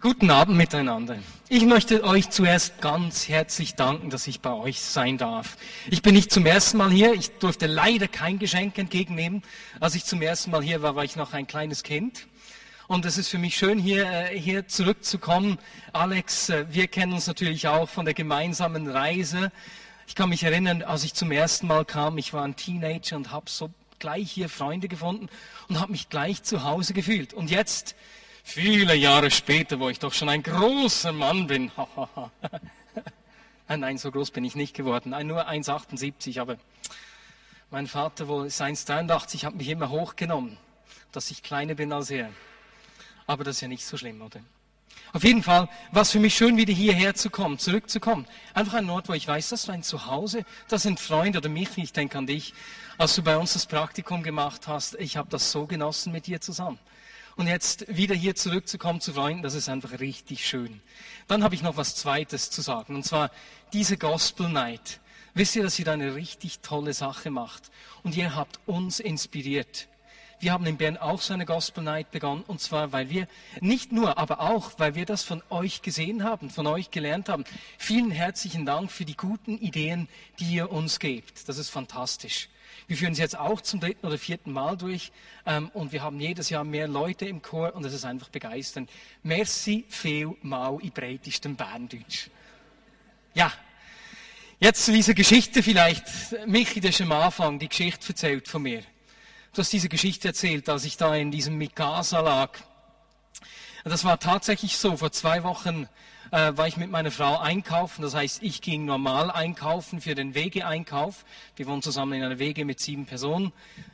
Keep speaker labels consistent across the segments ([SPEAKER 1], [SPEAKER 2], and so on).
[SPEAKER 1] Guten Abend miteinander. Ich möchte euch zuerst ganz herzlich danken, dass ich bei euch sein darf. Ich bin nicht zum ersten Mal hier. Ich durfte leider kein Geschenk entgegennehmen. Als ich zum ersten Mal hier war, war ich noch ein kleines Kind. Und es ist für mich schön, hier, äh, hier zurückzukommen. Alex, äh, wir kennen uns natürlich auch von der gemeinsamen Reise. Ich kann mich erinnern, als ich zum ersten Mal kam, ich war ein Teenager und habe so gleich hier Freunde gefunden und habe mich gleich zu Hause gefühlt. Und jetzt Viele Jahre später, wo ich doch schon ein großer Mann bin. Nein, so groß bin ich nicht geworden. Nur 1,78, aber mein Vater wohl ist 1,83, hat mich immer hochgenommen, dass ich kleiner bin als er. Aber das ist ja nicht so schlimm, oder? Auf jeden Fall war es für mich schön, wieder hierher zu kommen, zurückzukommen. Einfach ein Ort, wo ich weiß, das ist mein Zuhause, das sind Freunde oder mich, ich denke an dich. Als du bei uns das Praktikum gemacht hast, ich habe das so genossen mit dir zusammen. Und jetzt wieder hier zurückzukommen zu Freunden, das ist einfach richtig schön. Dann habe ich noch was Zweites zu sagen, und zwar diese Gospel Night. Wisst ihr, dass ihr da eine richtig tolle Sache macht? Und ihr habt uns inspiriert. Wir haben in Bern auch so eine Gospel Night begonnen, und zwar, weil wir, nicht nur, aber auch, weil wir das von euch gesehen haben, von euch gelernt haben. Vielen herzlichen Dank für die guten Ideen, die ihr uns gebt. Das ist fantastisch. Wir führen es jetzt auch zum dritten oder vierten Mal durch ähm, und wir haben jedes Jahr mehr Leute im Chor und es ist einfach begeisternd. Merci viel mal in breitestem Berndeutsch. Ja, jetzt zu dieser Geschichte vielleicht. Michi, du hast am Anfang die Geschichte erzählt von mir. Du hast diese Geschichte erzählt, als ich da in diesem Mikasa lag. Das war tatsächlich so. Vor zwei Wochen äh, war ich mit meiner Frau einkaufen. Das heißt, ich ging normal einkaufen für den Wegeeinkauf. Wir wohnen zusammen in einer Wege mit sieben Personen.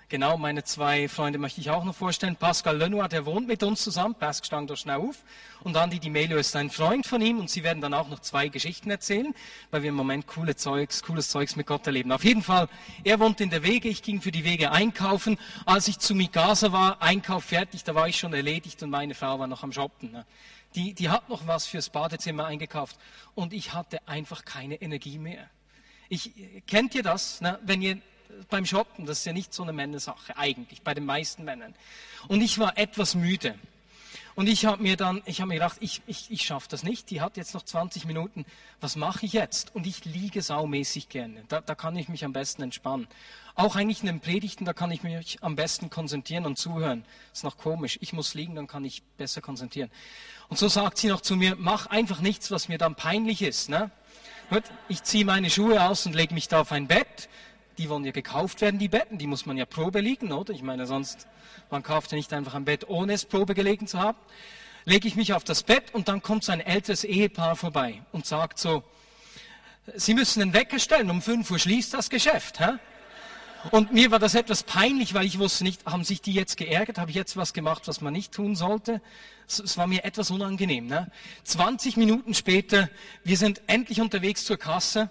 [SPEAKER 1] Genau, meine zwei Freunde möchte ich auch noch vorstellen. Pascal Lenoir, der wohnt mit uns zusammen. Pascal stand da schnell auf. Und Andi Di Melio ist ein Freund von ihm und sie werden dann auch noch zwei Geschichten erzählen, weil wir im Moment coole Zeugs, cooles Zeugs mit Gott erleben. Auf jeden Fall, er wohnt in der Wege, ich ging für die Wege einkaufen. Als ich zu Mikasa war, Einkauf fertig, da war ich schon erledigt und meine Frau war noch am Shoppen. Ne? Die, die hat noch was fürs Badezimmer eingekauft und ich hatte einfach keine Energie mehr. Ich, kennt ihr das, ne? wenn ihr beim Shoppen, das ist ja nicht so eine Männersache eigentlich, bei den meisten Männern. Und ich war etwas müde. Und ich habe mir dann, ich habe mir gedacht, ich, ich, ich schaffe das nicht. Die hat jetzt noch 20 Minuten. Was mache ich jetzt? Und ich liege saumäßig gerne. Da, da kann ich mich am besten entspannen. Auch eigentlich in den Predigten, da kann ich mich am besten konzentrieren und zuhören. Ist noch komisch. Ich muss liegen, dann kann ich besser konzentrieren. Und so sagt sie noch zu mir, mach einfach nichts, was mir dann peinlich ist. Ne? Ich ziehe meine Schuhe aus und lege mich da auf ein Bett. Die wollen ja gekauft werden, die Betten. Die muss man ja Probe liegen, oder? Ich meine, sonst, man kauft ja nicht einfach ein Bett, ohne es Probe gelegen zu haben. Lege ich mich auf das Bett und dann kommt so ein älteres Ehepaar vorbei und sagt so, Sie müssen den Wecker stellen, um 5 Uhr schließt das Geschäft. Hä? Und mir war das etwas peinlich, weil ich wusste nicht, haben sich die jetzt geärgert? Habe ich jetzt was gemacht, was man nicht tun sollte? Es war mir etwas unangenehm. Ne? 20 Minuten später, wir sind endlich unterwegs zur Kasse,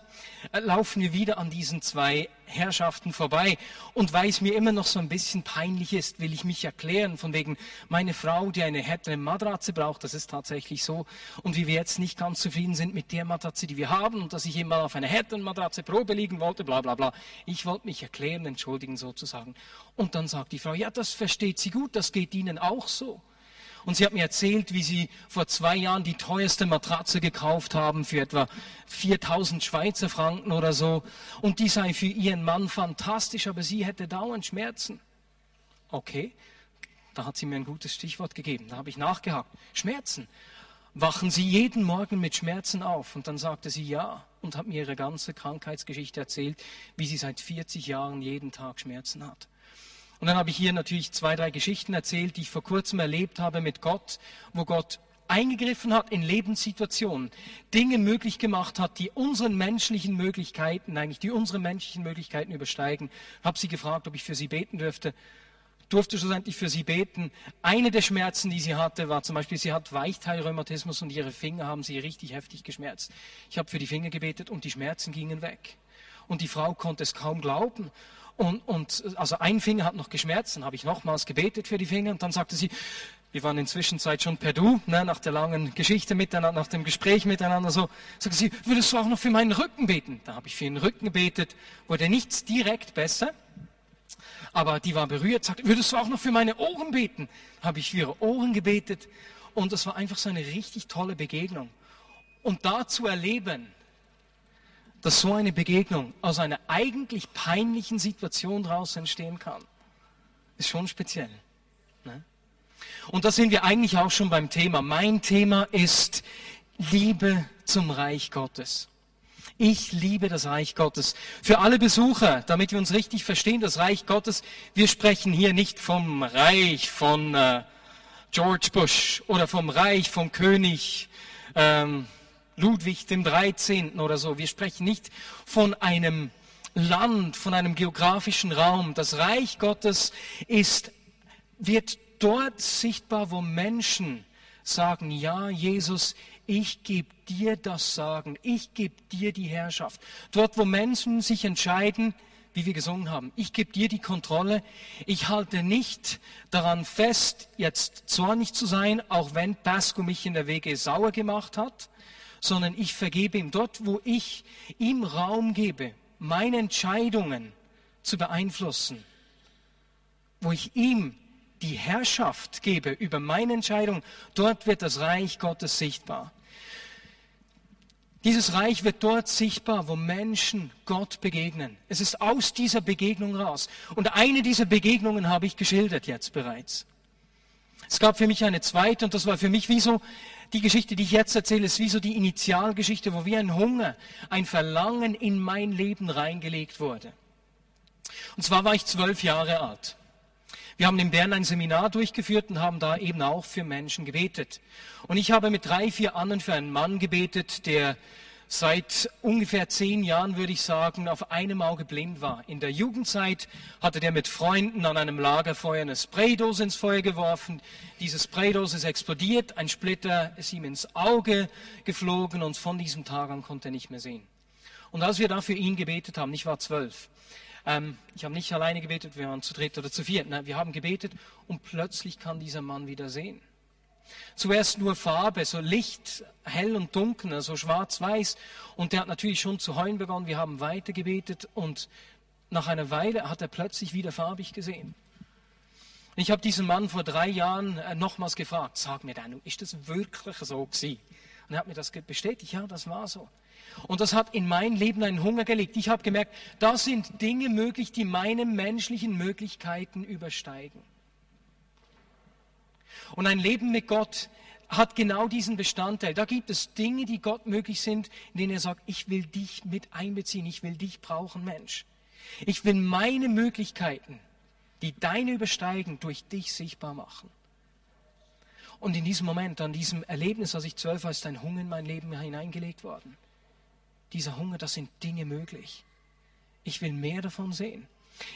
[SPEAKER 1] äh, laufen wir wieder an diesen zwei Herrschaften vorbei. Und weil es mir immer noch so ein bisschen peinlich ist, will ich mich erklären, von wegen meine Frau, die eine härtere Matratze braucht, das ist tatsächlich so. Und wie wir jetzt nicht ganz zufrieden sind mit der Matratze, die wir haben und dass ich immer auf einer härteren Matratze Probe liegen wollte, bla bla bla. Ich wollte mich erklären, entschuldigen sozusagen. Und dann sagt die Frau, ja, das versteht sie gut, das geht Ihnen auch so. Und sie hat mir erzählt, wie sie vor zwei Jahren die teuerste Matratze gekauft haben für etwa 4000 Schweizer Franken oder so. Und die sei für ihren Mann fantastisch, aber sie hätte dauernd Schmerzen. Okay, da hat sie mir ein gutes Stichwort gegeben. Da habe ich nachgehakt. Schmerzen. Wachen Sie jeden Morgen mit Schmerzen auf? Und dann sagte sie ja und hat mir ihre ganze Krankheitsgeschichte erzählt, wie sie seit 40 Jahren jeden Tag Schmerzen hat. Und dann habe ich hier natürlich zwei, drei Geschichten erzählt, die ich vor kurzem erlebt habe mit Gott, wo Gott eingegriffen hat in Lebenssituationen, Dinge möglich gemacht hat, die unseren menschlichen Möglichkeiten, eigentlich die unsere menschlichen Möglichkeiten übersteigen. Habe sie gefragt, ob ich für sie beten dürfte. Durfte schlussendlich für sie beten. Eine der Schmerzen, die sie hatte, war zum Beispiel, sie hat Weichteilrheumatismus und ihre Finger haben sie richtig heftig geschmerzt. Ich habe für die Finger gebetet und die Schmerzen gingen weg. Und die Frau konnte es kaum glauben. Und, und also ein Finger hat noch geschmerzt, dann habe ich nochmals gebetet für die Finger und dann sagte sie, wir waren inzwischen schon per Du, ne, nach der langen Geschichte miteinander, nach dem Gespräch miteinander, so, sagte sie, würdest du auch noch für meinen Rücken beten? Da habe ich für den Rücken gebetet, wurde nichts direkt besser, aber die war berührt, sagte, würdest du auch noch für meine Ohren beten? Habe ich für ihre Ohren gebetet und das war einfach so eine richtig tolle Begegnung. Und da zu erleben, dass so eine Begegnung aus einer eigentlich peinlichen Situation daraus entstehen kann, ist schon speziell. Ne? Und da sind wir eigentlich auch schon beim Thema. Mein Thema ist Liebe zum Reich Gottes. Ich liebe das Reich Gottes. Für alle Besucher, damit wir uns richtig verstehen, das Reich Gottes, wir sprechen hier nicht vom Reich von äh, George Bush oder vom Reich vom König ähm, Ludwig dem 13. oder so. Wir sprechen nicht von einem Land, von einem geografischen Raum. Das Reich Gottes ist, wird dort sichtbar, wo Menschen sagen, ja, Jesus, ich gebe dir das Sagen, ich gebe dir die Herrschaft. Dort, wo Menschen sich entscheiden, wie wir gesungen haben, ich gebe dir die Kontrolle, ich halte nicht daran fest, jetzt zornig zu sein, auch wenn Pasco mich in der Wege sauer gemacht hat, sondern ich vergebe ihm dort, wo ich ihm Raum gebe, meine Entscheidungen zu beeinflussen, wo ich ihm die Herrschaft gebe über meine Entscheidung, dort wird das Reich Gottes sichtbar. Dieses Reich wird dort sichtbar, wo Menschen Gott begegnen. Es ist aus dieser Begegnung raus. Und eine dieser Begegnungen habe ich geschildert jetzt bereits. Es gab für mich eine zweite und das war für mich wie so, die Geschichte, die ich jetzt erzähle, ist wie so die Initialgeschichte, wo wie ein Hunger, ein Verlangen in mein Leben reingelegt wurde. Und zwar war ich zwölf Jahre alt. Wir haben in Bern ein Seminar durchgeführt und haben da eben auch für Menschen gebetet. Und ich habe mit drei, vier anderen für einen Mann gebetet, der seit ungefähr zehn Jahren, würde ich sagen, auf einem Auge blind war. In der Jugendzeit hatte der mit Freunden an einem Lagerfeuer eine Spraydose ins Feuer geworfen. Diese Spraydose ist explodiert, ein Splitter ist ihm ins Auge geflogen und von diesem Tag an konnte er nicht mehr sehen. Und als wir da für ihn gebetet haben, ich war zwölf, ähm, ich habe nicht alleine gebetet, wir waren zu dritt oder zu viert. Nein, wir haben gebetet und plötzlich kann dieser Mann wieder sehen. Zuerst nur Farbe, so Licht, hell und dunkel, so schwarz-weiß. Und der hat natürlich schon zu heulen begonnen. Wir haben weiter gebetet und nach einer Weile hat er plötzlich wieder farbig gesehen. Ich habe diesen Mann vor drei Jahren äh, nochmals gefragt, sag mir dann, ist das wirklich so gewesen? Und er hat mir das bestätigt, ja, das war so. Und das hat in mein Leben einen Hunger gelegt. Ich habe gemerkt, da sind Dinge möglich, die meine menschlichen Möglichkeiten übersteigen. Und ein Leben mit Gott hat genau diesen Bestandteil. Da gibt es Dinge, die Gott möglich sind, in denen er sagt, ich will dich mit einbeziehen, ich will dich brauchen, Mensch. Ich will meine Möglichkeiten, die deine übersteigen, durch dich sichtbar machen. Und in diesem Moment, an diesem Erlebnis, als ich zwölf war, ist ein Hunger in mein Leben hineingelegt worden dieser Hunger, da sind Dinge möglich. Ich will mehr davon sehen.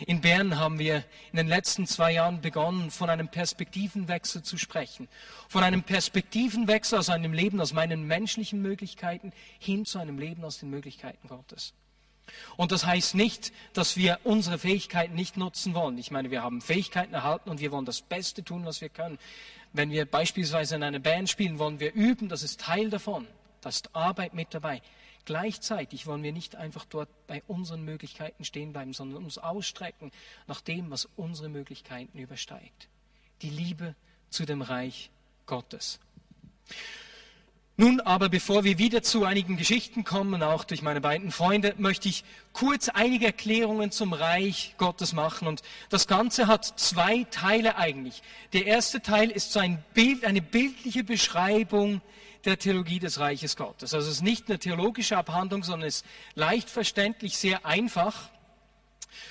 [SPEAKER 1] In Bern haben wir in den letzten zwei Jahren begonnen, von einem Perspektivenwechsel zu sprechen. Von einem Perspektivenwechsel aus einem Leben aus meinen menschlichen Möglichkeiten hin zu einem Leben aus den Möglichkeiten Gottes. Und das heißt nicht, dass wir unsere Fähigkeiten nicht nutzen wollen. Ich meine, wir haben Fähigkeiten erhalten und wir wollen das Beste tun, was wir können. Wenn wir beispielsweise in einer Band spielen, wollen wir üben, das ist Teil davon. Da ist Arbeit mit dabei. Gleichzeitig wollen wir nicht einfach dort bei unseren Möglichkeiten stehen bleiben, sondern uns ausstrecken nach dem, was unsere Möglichkeiten übersteigt. Die Liebe zu dem Reich Gottes. Nun aber, bevor wir wieder zu einigen Geschichten kommen, auch durch meine beiden Freunde, möchte ich kurz einige Erklärungen zum Reich Gottes machen. Und das Ganze hat zwei Teile eigentlich. Der erste Teil ist so ein Bild, eine bildliche Beschreibung der Theologie des Reiches Gottes. Also es ist nicht eine theologische Abhandlung, sondern es ist leicht verständlich, sehr einfach.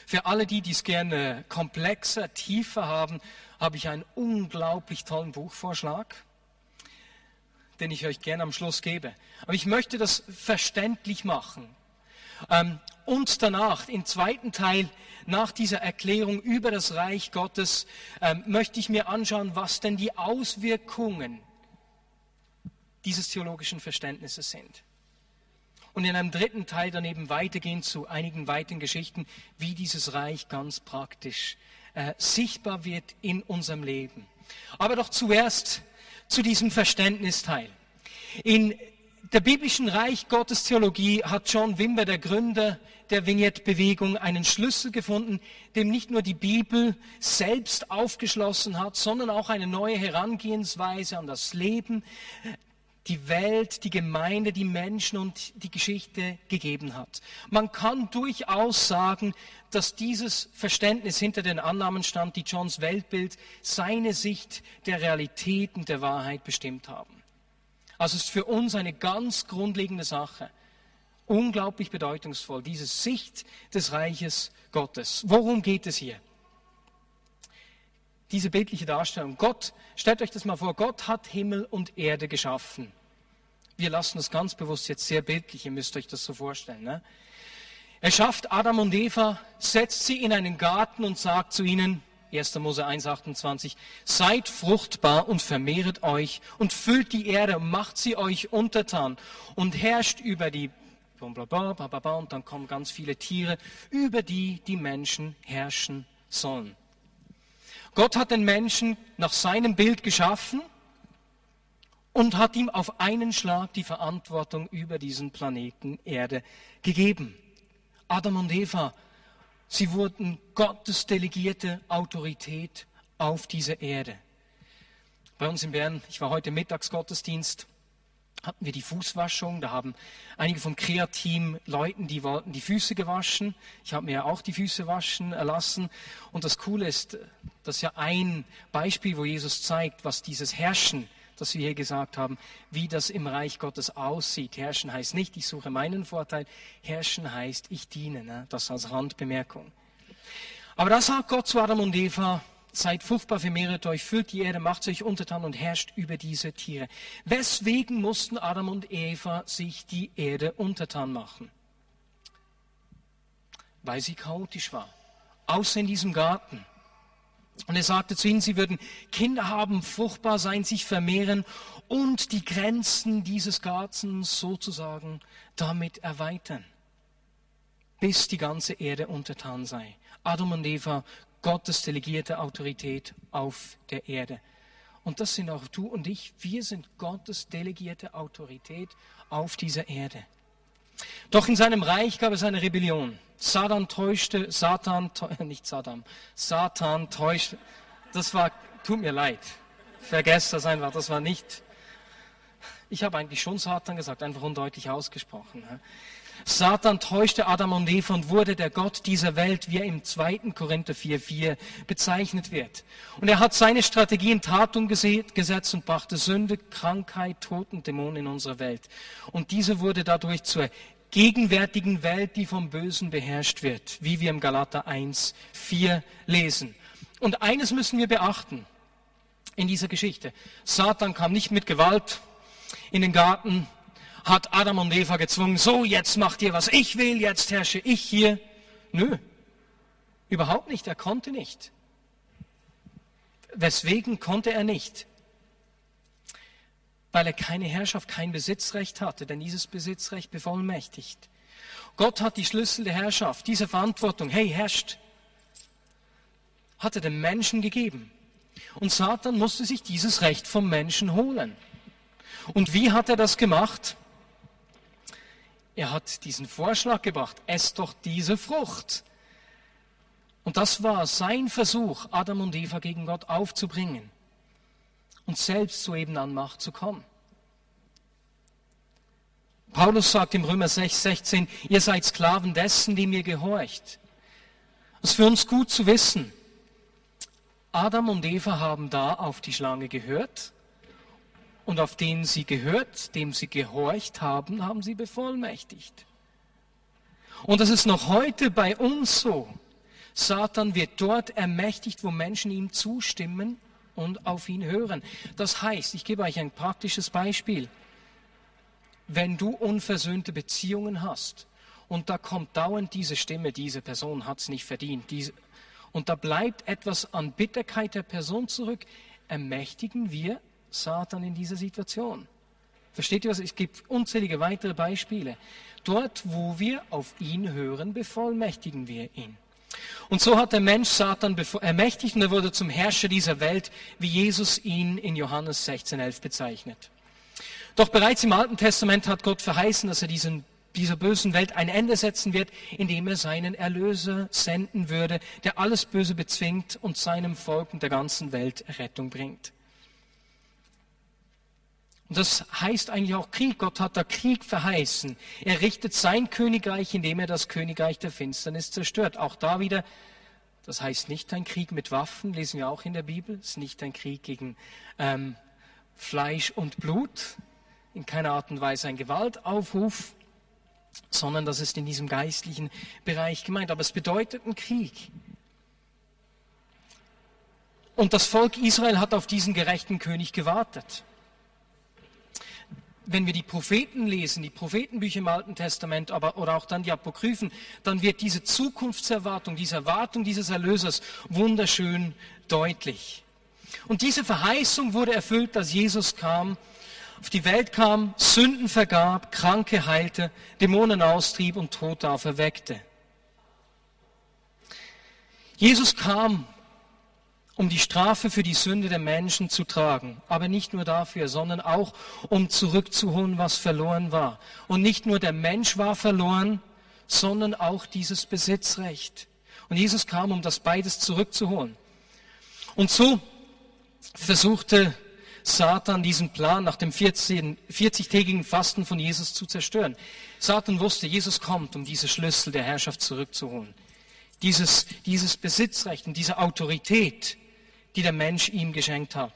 [SPEAKER 1] Für alle die, die es gerne komplexer, tiefer haben, habe ich einen unglaublich tollen Buchvorschlag, den ich euch gerne am Schluss gebe. Aber ich möchte das verständlich machen. Ähm, und danach, im zweiten Teil, nach dieser Erklärung über das Reich Gottes, ähm, möchte ich mir anschauen, was denn die Auswirkungen dieses theologischen Verständnisses sind. Und in einem dritten Teil daneben weitergehen zu einigen weiteren Geschichten, wie dieses Reich ganz praktisch äh, sichtbar wird in unserem Leben. Aber doch zuerst zu diesem Verständnisteil. In der biblischen Reich Gottes Theologie hat John Wimber, der Gründer der Vignette-Bewegung, einen Schlüssel gefunden, dem nicht nur die Bibel selbst aufgeschlossen hat, sondern auch eine neue Herangehensweise an das Leben, die Welt, die Gemeinde, die Menschen und die Geschichte gegeben hat. Man kann durchaus sagen, dass dieses Verständnis hinter den Annahmen stand, die Johns Weltbild seine Sicht der Realitäten der Wahrheit bestimmt haben. Also ist für uns eine ganz grundlegende Sache. Unglaublich bedeutungsvoll, diese Sicht des Reiches Gottes. Worum geht es hier? Diese bildliche Darstellung. Gott, stellt euch das mal vor, Gott hat Himmel und Erde geschaffen. Wir lassen das ganz bewusst jetzt sehr bildlich, ihr müsst euch das so vorstellen. Ne? Er schafft Adam und Eva, setzt sie in einen Garten und sagt zu ihnen, 1. Mose 1,28, seid fruchtbar und vermehret euch und füllt die Erde und macht sie euch untertan und herrscht über die und dann kommen ganz viele Tiere, über die die Menschen herrschen sollen. Gott hat den Menschen nach seinem Bild geschaffen und hat ihm auf einen Schlag die Verantwortung über diesen Planeten Erde gegeben. Adam und Eva Sie wurden Gottes delegierte Autorität auf dieser Erde. Bei uns in Bern, ich war heute Mittagsgottesdienst, hatten wir die Fußwaschung. Da haben einige vom Kreateam Leuten, die wollten die Füße gewaschen. Ich habe mir auch die Füße waschen lassen. Und das Coole ist, das ist ja ein Beispiel, wo Jesus zeigt, was dieses Herrschen das wir hier gesagt haben, wie das im Reich Gottes aussieht. Herrschen heißt nicht, ich suche meinen Vorteil. Herrschen heißt, ich diene. Ne? Das als Randbemerkung. Aber da sagt Gott zu Adam und Eva, seid fruchtbar, vermehret euch, füllt die Erde, macht euch untertan und herrscht über diese Tiere. Weswegen mussten Adam und Eva sich die Erde untertan machen? Weil sie chaotisch war. Außer in diesem Garten. Und er sagte zu ihnen, sie würden Kinder haben, fruchtbar sein, sich vermehren und die Grenzen dieses Gartens sozusagen damit erweitern, bis die ganze Erde untertan sei. Adam und Eva, Gottes delegierte Autorität auf der Erde. Und das sind auch du und ich. Wir sind Gottes delegierte Autorität auf dieser Erde. Doch in seinem Reich gab es eine Rebellion. Satan täuschte, Satan, nicht Satan, Satan täuschte, das war, tut mir leid, vergesst das einfach, das war nicht, ich habe eigentlich schon Satan gesagt, einfach undeutlich ausgesprochen. Satan täuschte Adam und Eva und wurde der Gott dieser Welt, wie er im 2. Korinther 4,4 bezeichnet wird. Und er hat seine Strategie in Tat umgesetzt und brachte Sünde, Krankheit, Tod und Dämonen in unsere Welt. Und diese wurde dadurch zur gegenwärtigen Welt, die vom Bösen beherrscht wird, wie wir im Galater 1, 4 lesen. Und eines müssen wir beachten in dieser Geschichte. Satan kam nicht mit Gewalt in den Garten, hat Adam und Eva gezwungen, so jetzt macht ihr, was ich will, jetzt herrsche ich hier. Nö, überhaupt nicht, er konnte nicht. Weswegen konnte er nicht? weil er keine Herrschaft, kein Besitzrecht hatte, denn dieses Besitzrecht bevollmächtigt. Gott hat die Schlüssel der Herrschaft, diese Verantwortung, hey, herrscht, hat er dem Menschen gegeben. Und Satan musste sich dieses Recht vom Menschen holen. Und wie hat er das gemacht? Er hat diesen Vorschlag gebracht, ess doch diese Frucht. Und das war sein Versuch, Adam und Eva gegen Gott aufzubringen und selbst zu eben an Macht zu kommen. Paulus sagt im Römer 6, 16, ihr seid Sklaven dessen, dem ihr gehorcht. Das ist für uns gut zu wissen. Adam und Eva haben da auf die Schlange gehört und auf den sie gehört, dem sie gehorcht haben, haben sie bevollmächtigt. Und das ist noch heute bei uns so. Satan wird dort ermächtigt, wo Menschen ihm zustimmen und auf ihn hören. Das heißt, ich gebe euch ein praktisches Beispiel. Wenn du unversöhnte Beziehungen hast und da kommt dauernd diese Stimme, diese Person hat es nicht verdient, diese, und da bleibt etwas an Bitterkeit der Person zurück, ermächtigen wir Satan in dieser Situation. Versteht ihr was? Es gibt unzählige weitere Beispiele. Dort, wo wir auf ihn hören, bevollmächtigen wir ihn. Und so hat der Mensch Satan ermächtigt und er wurde zum Herrscher dieser Welt, wie Jesus ihn in Johannes 16,11 bezeichnet. Doch bereits im Alten Testament hat Gott verheißen, dass er diesen, dieser bösen Welt ein Ende setzen wird, indem er seinen Erlöser senden würde, der alles Böse bezwingt und seinem Volk und der ganzen Welt Rettung bringt. Und das heißt eigentlich auch Krieg. Gott hat da Krieg verheißen. Er richtet sein Königreich, indem er das Königreich der Finsternis zerstört. Auch da wieder, das heißt nicht ein Krieg mit Waffen, lesen wir auch in der Bibel. Es ist nicht ein Krieg gegen ähm, Fleisch und Blut, in keiner Art und Weise ein Gewaltaufruf, sondern das ist in diesem geistlichen Bereich gemeint. Aber es bedeutet einen Krieg. Und das Volk Israel hat auf diesen gerechten König gewartet wenn wir die Propheten lesen, die Prophetenbücher im Alten Testament, aber oder auch dann die Apokryphen, dann wird diese Zukunftserwartung, diese Erwartung dieses Erlösers wunderschön deutlich. Und diese Verheißung wurde erfüllt, dass Jesus kam, auf die Welt kam, Sünden vergab, Kranke heilte, Dämonen austrieb und Tote auferweckte. Jesus kam, um die Strafe für die Sünde der Menschen zu tragen. Aber nicht nur dafür, sondern auch, um zurückzuholen, was verloren war. Und nicht nur der Mensch war verloren, sondern auch dieses Besitzrecht. Und Jesus kam, um das beides zurückzuholen. Und so versuchte Satan diesen Plan nach dem 40-tägigen Fasten von Jesus zu zerstören. Satan wusste, Jesus kommt, um diese Schlüssel der Herrschaft zurückzuholen. Dieses, dieses Besitzrecht und diese Autorität, die der Mensch ihm geschenkt hat.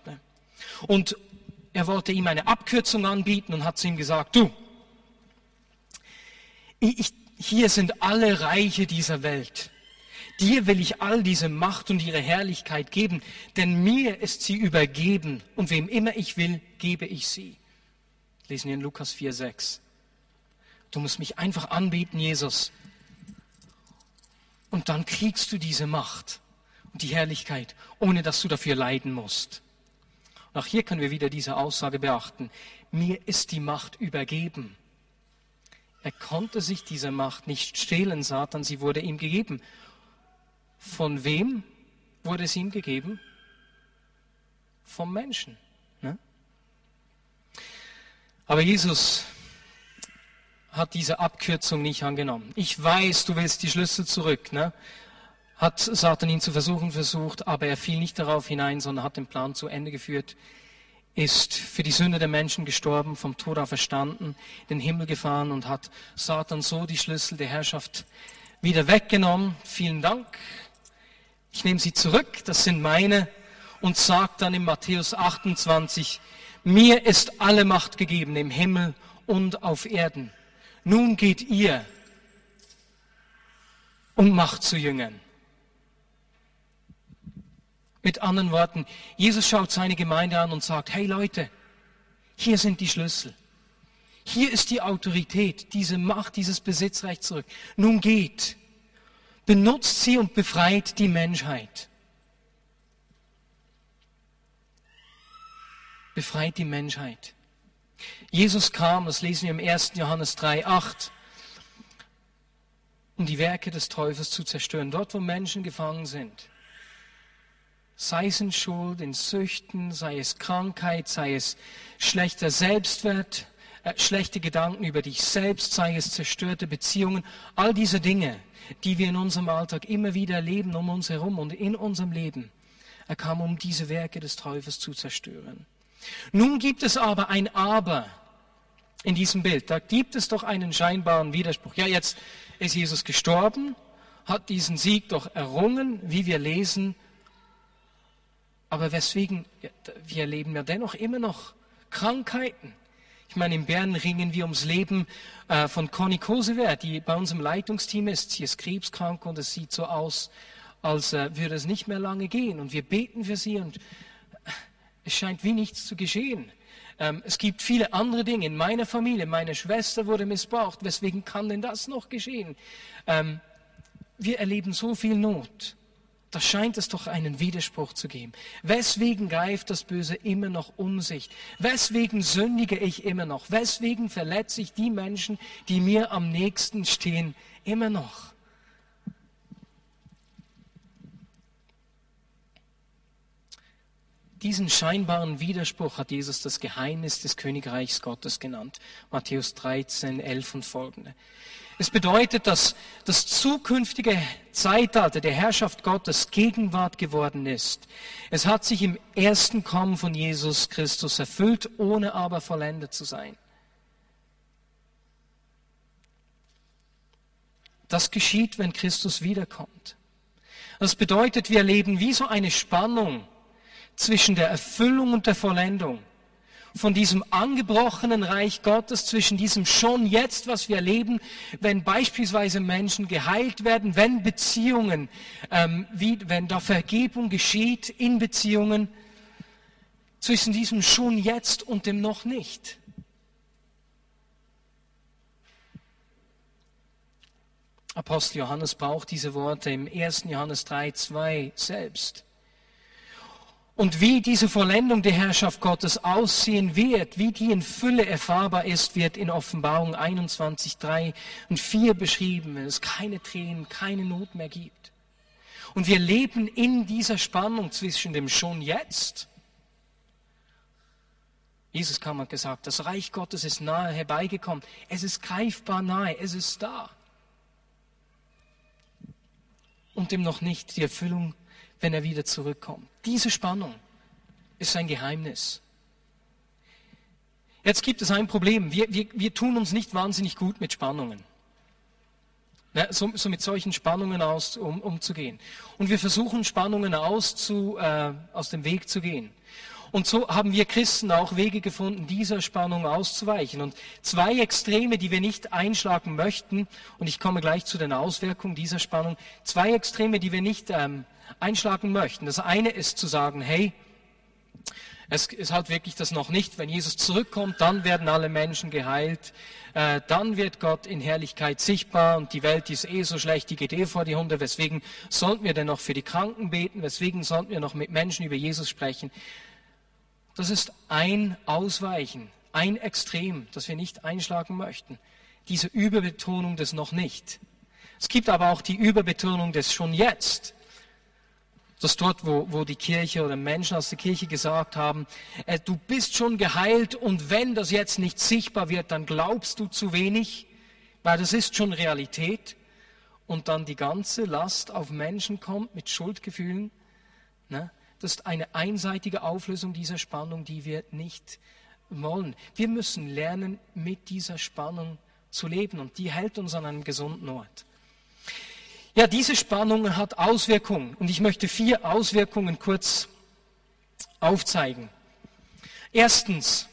[SPEAKER 1] Und er wollte ihm eine Abkürzung anbieten und hat zu ihm gesagt, du, ich, hier sind alle Reiche dieser Welt. Dir will ich all diese Macht und ihre Herrlichkeit geben, denn mir ist sie übergeben und wem immer ich will, gebe ich sie. Lesen wir in Lukas 4, 6. Du musst mich einfach anbieten, Jesus. Und dann kriegst du diese Macht die Herrlichkeit, ohne dass du dafür leiden musst. Und auch hier können wir wieder diese Aussage beachten. Mir ist die Macht übergeben. Er konnte sich diese Macht nicht stehlen, Satan, sie wurde ihm gegeben. Von wem wurde sie ihm gegeben? Vom Menschen. Ne? Aber Jesus hat diese Abkürzung nicht angenommen. Ich weiß, du willst die Schlüssel zurück. Ne? Hat Satan ihn zu versuchen versucht, aber er fiel nicht darauf hinein, sondern hat den Plan zu Ende geführt, ist für die Sünde der Menschen gestorben, vom Tod auferstanden, den Himmel gefahren und hat Satan so die Schlüssel der Herrschaft wieder weggenommen. Vielen Dank. Ich nehme sie zurück, das sind meine, und sagt dann in Matthäus 28, mir ist alle Macht gegeben im Himmel und auf Erden. Nun geht ihr und macht zu Jüngern. Mit anderen Worten, Jesus schaut seine Gemeinde an und sagt, hey Leute, hier sind die Schlüssel. Hier ist die Autorität, diese Macht, dieses Besitzrecht zurück. Nun geht, benutzt sie und befreit die Menschheit. Befreit die Menschheit. Jesus kam, das lesen wir im 1. Johannes 3, 8, um die Werke des Teufels zu zerstören, dort wo Menschen gefangen sind sei es in Schuld, in Süchten, sei es Krankheit, sei es schlechter Selbstwert, äh, schlechte Gedanken über dich selbst, sei es zerstörte Beziehungen, all diese Dinge, die wir in unserem Alltag immer wieder erleben um uns herum und in unserem Leben. Er kam, um diese Werke des Teufels zu zerstören. Nun gibt es aber ein Aber in diesem Bild. Da gibt es doch einen scheinbaren Widerspruch. Ja, jetzt ist Jesus gestorben, hat diesen Sieg doch errungen, wie wir lesen, aber weswegen, wir erleben ja dennoch immer noch Krankheiten. Ich meine, in Bern ringen wir ums Leben äh, von Conny Kosewer, die bei uns im Leitungsteam ist. Sie ist krebskrank und es sieht so aus, als äh, würde es nicht mehr lange gehen. Und wir beten für sie und es scheint wie nichts zu geschehen. Ähm, es gibt viele andere Dinge in meiner Familie. Meine Schwester wurde missbraucht. Weswegen kann denn das noch geschehen? Ähm, wir erleben so viel Not da scheint es doch einen Widerspruch zu geben. Weswegen greift das Böse immer noch um sich? Weswegen sündige ich immer noch? Weswegen verletze ich die Menschen, die mir am nächsten stehen, immer noch? Diesen scheinbaren Widerspruch hat Jesus das Geheimnis des Königreichs Gottes genannt. Matthäus 13, 11 und folgende. Es bedeutet, dass das zukünftige Zeitalter der Herrschaft Gottes Gegenwart geworden ist. Es hat sich im ersten Kommen von Jesus Christus erfüllt, ohne aber vollendet zu sein. Das geschieht, wenn Christus wiederkommt. Das bedeutet, wir erleben wie so eine Spannung zwischen der Erfüllung und der Vollendung. Von diesem angebrochenen Reich Gottes, zwischen diesem schon jetzt, was wir erleben, wenn beispielsweise Menschen geheilt werden, wenn Beziehungen, ähm, wie, wenn da Vergebung geschieht in Beziehungen, zwischen diesem schon jetzt und dem noch nicht. Apostel Johannes braucht diese Worte im 1. Johannes 3, 2 selbst. Und wie diese Vollendung der Herrschaft Gottes aussehen wird, wie die in Fülle erfahrbar ist, wird in Offenbarung 21, 3 und 4 beschrieben, wenn es keine Tränen, keine Not mehr gibt. Und wir leben in dieser Spannung zwischen dem schon jetzt. Jesus kam und gesagt, das Reich Gottes ist nahe herbeigekommen. Es ist greifbar nahe, es ist da und dem noch nicht die Erfüllung, wenn er wieder zurückkommt. Diese Spannung ist ein Geheimnis. Jetzt gibt es ein Problem. Wir, wir, wir tun uns nicht wahnsinnig gut mit Spannungen. Ne, so, so, mit solchen Spannungen aus, um, umzugehen. Und wir versuchen Spannungen auszu, äh, aus dem Weg zu gehen. Und so haben wir Christen auch Wege gefunden, dieser Spannung auszuweichen. Und zwei Extreme, die wir nicht einschlagen möchten, und ich komme gleich zu den Auswirkungen dieser Spannung, zwei Extreme, die wir nicht ähm, einschlagen möchten. Das eine ist zu sagen, hey, es ist halt wirklich das noch nicht. Wenn Jesus zurückkommt, dann werden alle Menschen geheilt. Äh, dann wird Gott in Herrlichkeit sichtbar und die Welt ist eh so schlecht, die geht eh vor die Hunde. Weswegen sollten wir denn noch für die Kranken beten? Weswegen sollten wir noch mit Menschen über Jesus sprechen? Das ist ein Ausweichen, ein Extrem, das wir nicht einschlagen möchten. Diese Überbetonung des noch nicht. Es gibt aber auch die Überbetonung des schon jetzt. Das dort, wo, wo die Kirche oder Menschen aus der Kirche gesagt haben, äh, du bist schon geheilt und wenn das jetzt nicht sichtbar wird, dann glaubst du zu wenig, weil das ist schon Realität. Und dann die ganze Last auf Menschen kommt mit Schuldgefühlen. Ne? Das ist eine einseitige Auflösung dieser Spannung, die wir nicht wollen. Wir müssen lernen, mit dieser Spannung zu leben und die hält uns an einem gesunden Ort. Ja, diese Spannung hat Auswirkungen und ich möchte vier Auswirkungen kurz aufzeigen. Erstens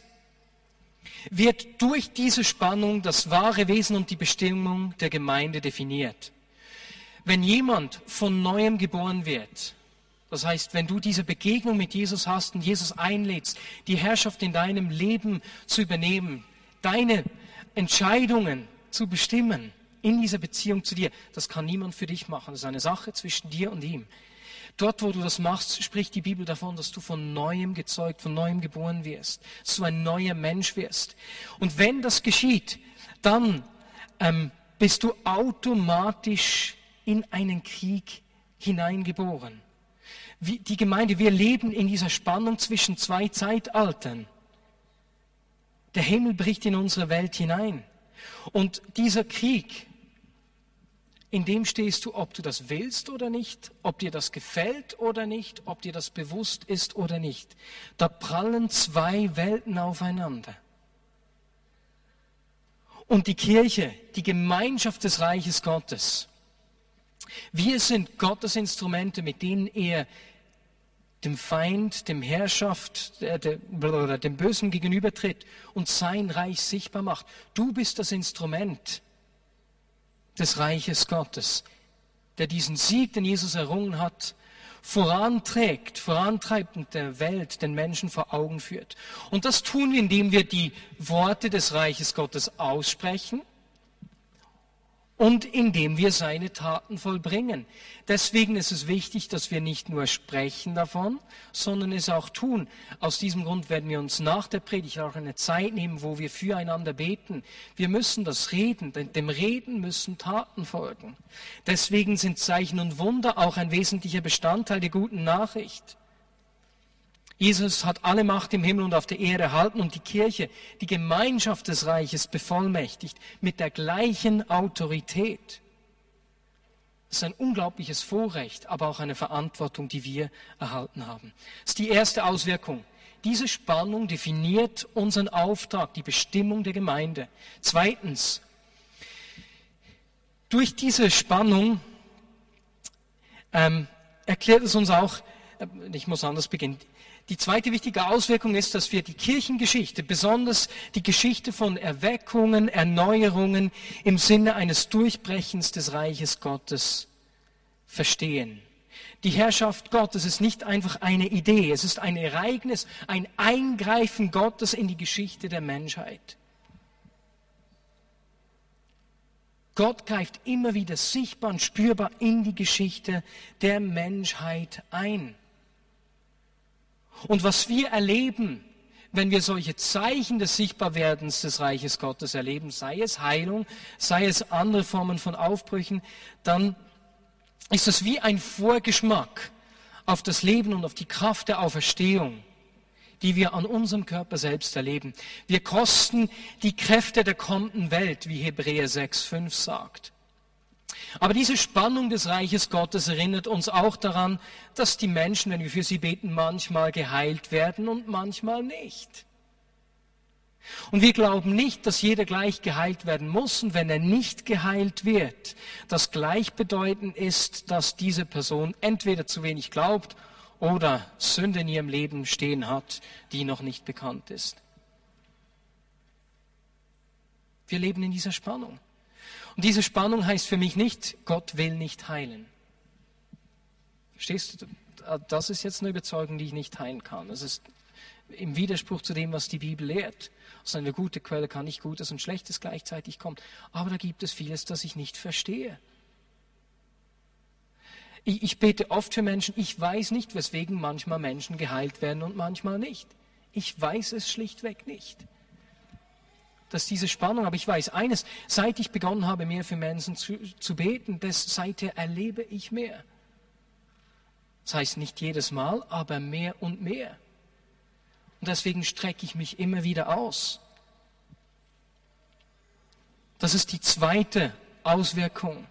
[SPEAKER 1] wird durch diese Spannung das wahre Wesen und die Bestimmung der Gemeinde definiert. Wenn jemand von neuem geboren wird, das heißt, wenn du diese Begegnung mit Jesus hast und Jesus einlädst, die Herrschaft in deinem Leben zu übernehmen, deine Entscheidungen zu bestimmen in dieser Beziehung zu dir, das kann niemand für dich machen. Das ist eine Sache zwischen dir und ihm. Dort, wo du das machst, spricht die Bibel davon, dass du von neuem gezeugt, von neuem geboren wirst, dass du ein neuer Mensch wirst. Und wenn das geschieht, dann ähm, bist du automatisch in einen Krieg hineingeboren die Gemeinde, wir leben in dieser Spannung zwischen zwei Zeitaltern. Der Himmel bricht in unsere Welt hinein. Und dieser Krieg, in dem stehst du, ob du das willst oder nicht, ob dir das gefällt oder nicht, ob dir das bewusst ist oder nicht. Da prallen zwei Welten aufeinander. Und die Kirche, die Gemeinschaft des Reiches Gottes, wir sind Gottes Instrumente, mit denen er dem Feind, dem Herrschaft, der, der, oder dem Bösen gegenübertritt und sein Reich sichtbar macht. Du bist das Instrument des Reiches Gottes, der diesen Sieg, den Jesus errungen hat, voranträgt, vorantreibt und der Welt, den Menschen vor Augen führt. Und das tun wir, indem wir die Worte des Reiches Gottes aussprechen und indem wir seine Taten vollbringen. Deswegen ist es wichtig, dass wir nicht nur sprechen davon, sondern es auch tun. Aus diesem Grund werden wir uns nach der Predigt auch eine Zeit nehmen, wo wir füreinander beten. Wir müssen das Reden, denn dem Reden müssen Taten folgen. Deswegen sind Zeichen und Wunder auch ein wesentlicher Bestandteil der guten Nachricht. Jesus hat alle Macht im Himmel und auf der Erde erhalten und die Kirche, die Gemeinschaft des Reiches bevollmächtigt mit der gleichen Autorität. Das ist ein unglaubliches Vorrecht, aber auch eine Verantwortung, die wir erhalten haben. Das ist die erste Auswirkung. Diese Spannung definiert unseren Auftrag, die Bestimmung der Gemeinde. Zweitens, durch diese Spannung ähm, erklärt es uns auch, äh, ich muss anders beginnen, die zweite wichtige Auswirkung ist, dass wir die Kirchengeschichte, besonders die Geschichte von Erweckungen, Erneuerungen im Sinne eines Durchbrechens des Reiches Gottes verstehen. Die Herrschaft Gottes ist nicht einfach eine Idee, es ist ein Ereignis, ein Eingreifen Gottes in die Geschichte der Menschheit. Gott greift immer wieder sichtbar und spürbar in die Geschichte der Menschheit ein. Und was wir erleben, wenn wir solche Zeichen des Sichtbarwerdens des Reiches Gottes erleben, sei es Heilung, sei es andere Formen von Aufbrüchen, dann ist es wie ein Vorgeschmack auf das Leben und auf die Kraft der Auferstehung, die wir an unserem Körper selbst erleben. Wir kosten die Kräfte der kommenden Welt, wie Hebräer 6,5 sagt. Aber diese Spannung des Reiches Gottes erinnert uns auch daran, dass die Menschen, wenn wir für sie beten, manchmal geheilt werden und manchmal nicht. Und wir glauben nicht, dass jeder gleich geheilt werden muss und wenn er nicht geheilt wird, das gleichbedeutend ist, dass diese Person entweder zu wenig glaubt oder Sünde in ihrem Leben stehen hat, die noch nicht bekannt ist. Wir leben in dieser Spannung. Und diese Spannung heißt für mich nicht, Gott will nicht heilen. Verstehst du? Das ist jetzt eine Überzeugung, die ich nicht teilen kann. Das ist im Widerspruch zu dem, was die Bibel lehrt. Aus einer guten Quelle kann nicht Gutes und Schlechtes gleichzeitig kommen. Aber da gibt es vieles, das ich nicht verstehe. Ich, ich bete oft für Menschen, ich weiß nicht, weswegen manchmal Menschen geheilt werden und manchmal nicht. Ich weiß es schlichtweg nicht dass diese Spannung, aber ich weiß eines, seit ich begonnen habe, mehr für Menschen zu, zu beten, das, seither erlebe ich mehr. Das heißt nicht jedes Mal, aber mehr und mehr. Und deswegen strecke ich mich immer wieder aus. Das ist die zweite Auswirkung.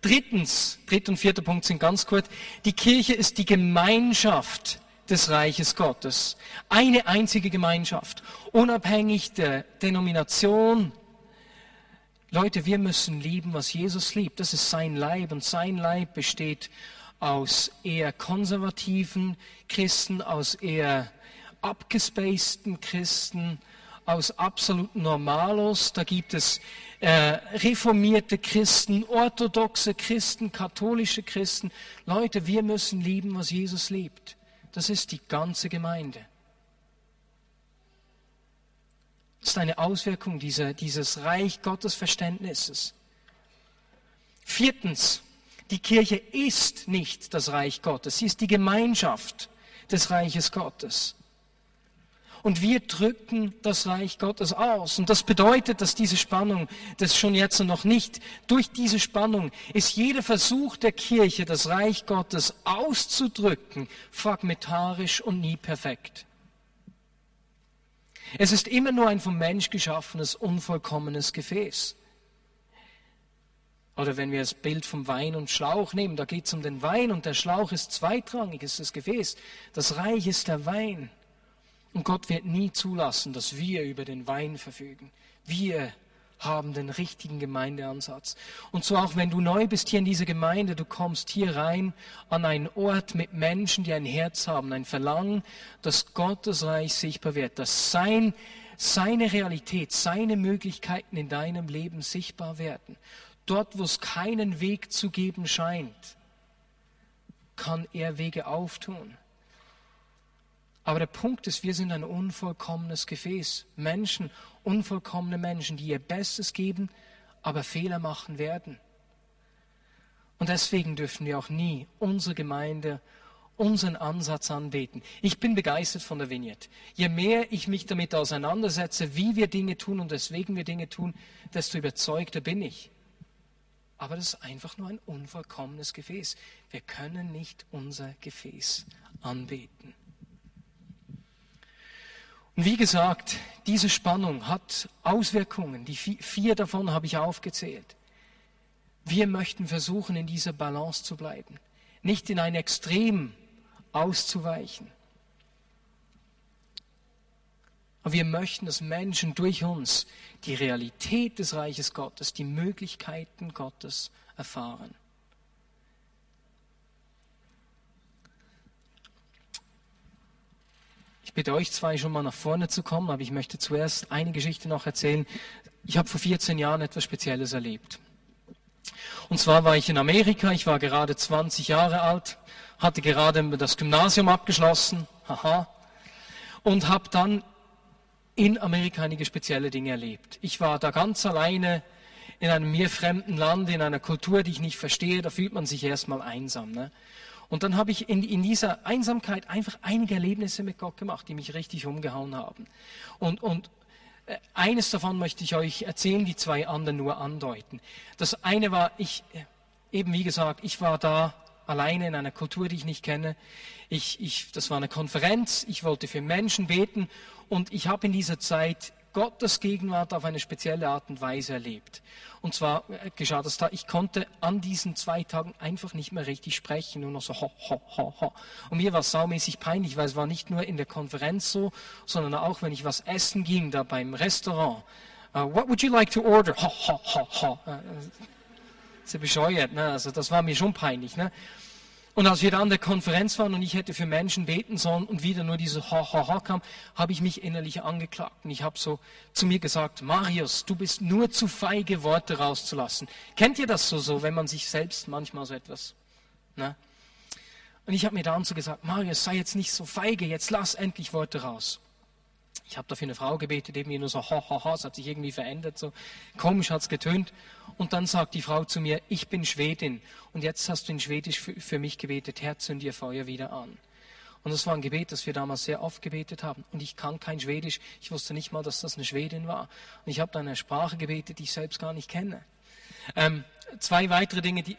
[SPEAKER 1] Drittens, dritter und vierter Punkt sind ganz kurz, die Kirche ist die Gemeinschaft des Reiches Gottes. Eine einzige Gemeinschaft, unabhängig der Denomination. Leute, wir müssen lieben, was Jesus liebt. Das ist sein Leib und sein Leib besteht aus eher konservativen Christen, aus eher abgespaceden Christen, aus absoluten Normalos. Da gibt es äh, reformierte Christen, orthodoxe Christen, katholische Christen. Leute, wir müssen lieben, was Jesus liebt. Das ist die ganze Gemeinde. Das ist eine Auswirkung dieser, dieses Reich Gottes Verständnisses. Viertens, die Kirche ist nicht das Reich Gottes, sie ist die Gemeinschaft des Reiches Gottes und wir drücken das Reich Gottes aus. Und das bedeutet, dass diese Spannung, das schon jetzt noch nicht, durch diese Spannung ist jeder Versuch der Kirche, das Reich Gottes auszudrücken, fragmentarisch und nie perfekt. Es ist immer nur ein vom Mensch geschaffenes, unvollkommenes Gefäß. Oder wenn wir das Bild vom Wein und Schlauch nehmen, da geht es um den Wein und der Schlauch ist zweitrangig, ist das Gefäß. Das Reich ist der Wein. Und Gott wird nie zulassen, dass wir über den Wein verfügen. Wir haben den richtigen Gemeindeansatz. Und so auch wenn du neu bist hier in dieser Gemeinde, du kommst hier rein an einen Ort mit Menschen, die ein Herz haben, ein Verlangen, dass Gottes Reich sichtbar wird, dass sein, seine Realität, seine Möglichkeiten in deinem Leben sichtbar werden. Dort, wo es keinen Weg zu geben scheint, kann er Wege auftun. Aber der Punkt ist, wir sind ein unvollkommenes Gefäß. Menschen, unvollkommene Menschen, die ihr Bestes geben, aber Fehler machen werden. Und deswegen dürfen wir auch nie unsere Gemeinde, unseren Ansatz anbeten. Ich bin begeistert von der Vignette. Je mehr ich mich damit auseinandersetze, wie wir Dinge tun und weswegen wir Dinge tun, desto überzeugter bin ich. Aber das ist einfach nur ein unvollkommenes Gefäß. Wir können nicht unser Gefäß anbeten. Und wie gesagt, diese Spannung hat Auswirkungen. Die vier davon habe ich aufgezählt. Wir möchten versuchen, in dieser Balance zu bleiben, nicht in ein Extrem auszuweichen. Aber wir möchten, dass Menschen durch uns die Realität des Reiches Gottes, die Möglichkeiten Gottes erfahren. Bitte euch zwei schon mal nach vorne zu kommen, aber ich möchte zuerst eine Geschichte noch erzählen. Ich habe vor 14 Jahren etwas Spezielles erlebt. Und zwar war ich in Amerika, ich war gerade 20 Jahre alt, hatte gerade das Gymnasium abgeschlossen, haha, und habe dann in Amerika einige spezielle Dinge erlebt. Ich war da ganz alleine in einem mir fremden Land, in einer Kultur, die ich nicht verstehe, da fühlt man sich erstmal einsam. Ne? Und dann habe ich in, in, dieser Einsamkeit einfach einige Erlebnisse mit Gott gemacht, die mich richtig umgehauen haben. Und, und äh, eines davon möchte ich euch erzählen, die zwei anderen nur andeuten. Das eine war, ich, äh, eben wie gesagt, ich war da alleine in einer Kultur, die ich nicht kenne. Ich, ich, das war eine Konferenz, ich wollte für Menschen beten und ich habe in dieser Zeit Gottes Gegenwart auf eine spezielle Art und Weise erlebt. Und zwar äh, geschah das da, ich konnte an diesen zwei Tagen einfach nicht mehr richtig sprechen, nur noch so ho, ho, ho, ho. Und mir war es saumäßig peinlich, weil es war nicht nur in der Konferenz so, sondern auch, wenn ich was essen ging, da beim Restaurant. Uh, what would you like to order? Ho, ho, ho, ho. Ist ja bescheuert, ne? Also das war mir schon peinlich, ne? Und als wir da an der Konferenz waren und ich hätte für Menschen beten sollen und wieder nur diese Ha, ha, ha kam, habe ich mich innerlich angeklagt. Und ich habe so zu mir gesagt, Marius, du bist nur zu feige, Worte rauszulassen. Kennt ihr das so, so wenn man sich selbst manchmal so etwas... Ne? Und ich habe mir so gesagt, Marius, sei jetzt nicht so feige, jetzt lass endlich Worte raus. Ich habe dafür eine Frau gebetet, eben nur so, ha, ha, ha, es hat sich irgendwie verändert, so komisch hat es getönt. Und dann sagt die Frau zu mir, ich bin Schwedin und jetzt hast du in Schwedisch für, für mich gebetet, Herr, zünd ihr Feuer wieder an. Und das war ein Gebet, das wir damals sehr oft gebetet haben. Und ich kann kein Schwedisch. Ich wusste nicht mal, dass das eine Schwedin war. Und ich habe da eine Sprache gebetet, die ich selbst gar nicht kenne. Ähm, zwei weitere Dinge, die,